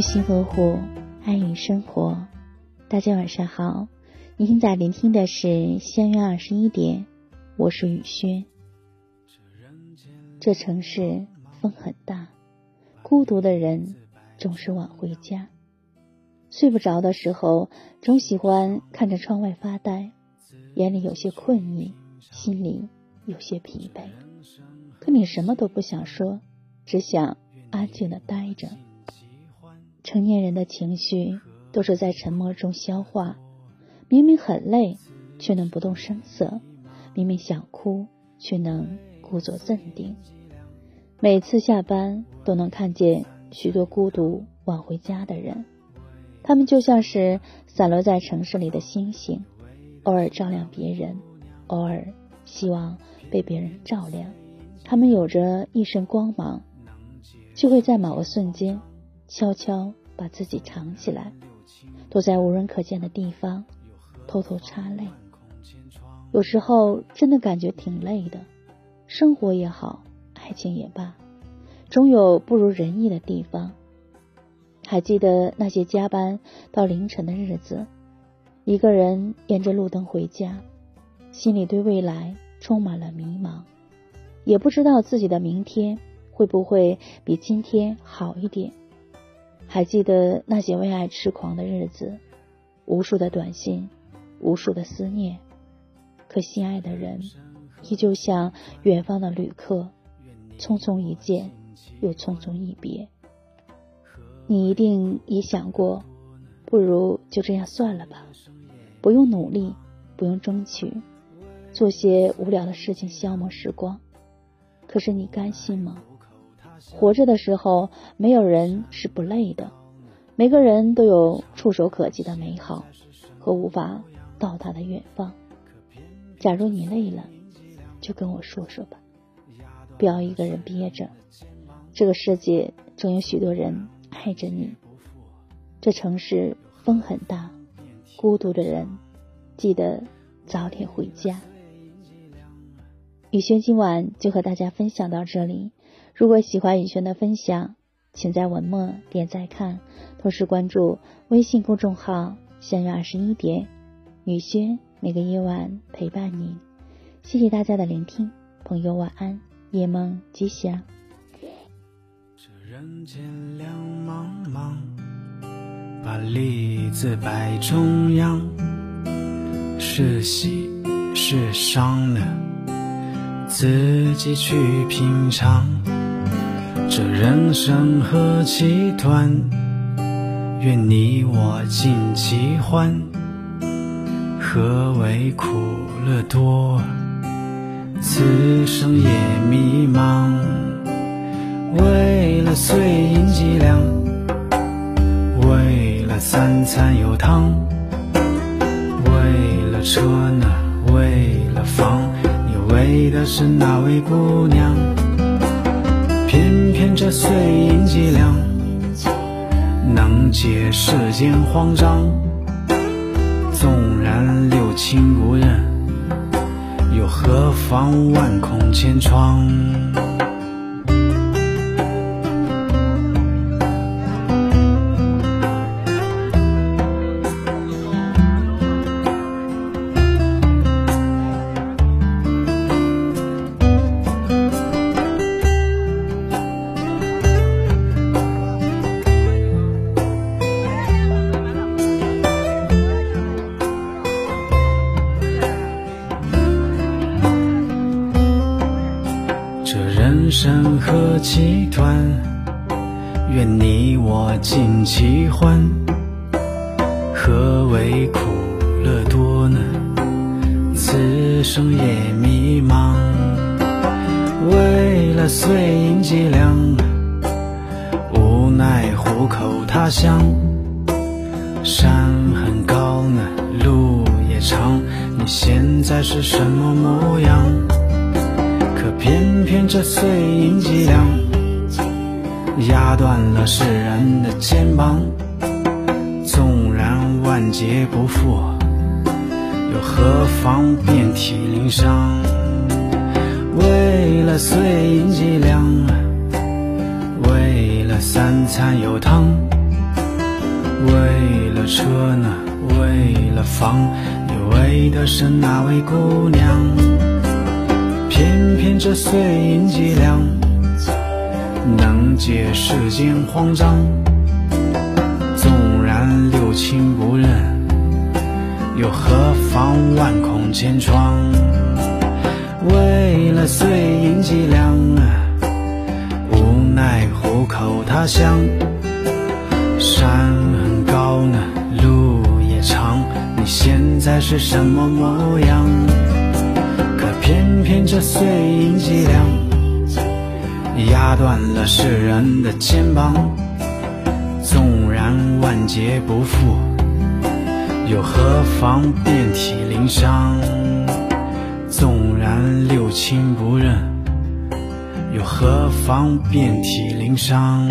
用心呵护，爱与生活。大家晚上好，你现在聆听的是相约二十一点，我是雨轩。这城市风很大，孤独的人总是晚回家。睡不着的时候，总喜欢看着窗外发呆，眼里有些困意，心里有些疲惫。可你什么都不想说，只想安静的待着。成年人的情绪都是在沉默中消化，明明很累，却能不动声色；明明想哭，却能故作镇定。每次下班都能看见许多孤独晚回家的人，他们就像是散落在城市里的星星，偶尔照亮别人，偶尔希望被别人照亮。他们有着一身光芒，就会在某个瞬间悄悄把自己藏起来，躲在无人可见的地方，偷偷擦泪。有时候真的感觉挺累的，生活也好，爱情也罢，总有不如人意的地方。还记得那些加班到凌晨的日子，一个人沿着路灯回家，心里对未来充满了迷茫。也不知道自己的明天会不会比今天好一点。还记得那些为爱痴狂的日子，无数的短信，无数的思念，可心爱的人依旧像远方的旅客，匆匆一见，又匆匆一别。你一定也想过，不如就这样算了吧，不用努力，不用争取，做些无聊的事情消磨时光。可是你甘心吗？活着的时候，没有人是不累的。每个人都有触手可及的美好和无法到达的远方。假如你累了，就跟我说说吧，不要一个人憋着。这个世界总有许多人爱着你。这城市风很大，孤独的人记得早点回家。雨轩今晚就和大家分享到这里。如果喜欢宇轩的分享，请在文末点赞看，同时关注微信公众号“相约二十一点”，宇轩每个夜晚陪伴你。谢谢大家的聆听，朋友晚安，夜梦吉祥。这人间两茫茫，把利字摆中央，是喜是伤呢？自己去品尝，这人生何其短，愿你我尽其欢。何为苦乐多？此生也迷茫。为了碎银几两，为了三餐有汤，为了车呢，为了房。你为的是哪位姑娘，碎银几两，能解世间慌张。纵然六亲不认，又何妨万孔千疮？人生何其短，愿你我尽其欢。何为苦乐多呢？此生也迷茫。为了碎银几两，无奈虎口他乡。山很高呢，路也长，你现在是什么模样？偏偏这碎银几两，压断了世人的肩膀。纵然万劫不复，又何妨遍体鳞伤？为了碎银几两，为了三餐有汤，为了车呢，为了房，你为的是哪位姑娘。这碎银几两，能解世间慌张。纵然六亲不认，又何妨万孔千疮？为了碎银几两，无奈虎口他乡。山很高呢，路也长，你现在是什么模样？偏偏这碎银几两，压断了世人的肩膀。纵然万劫不复，又何妨遍体鳞伤？纵然六亲不认，又何妨遍体鳞伤？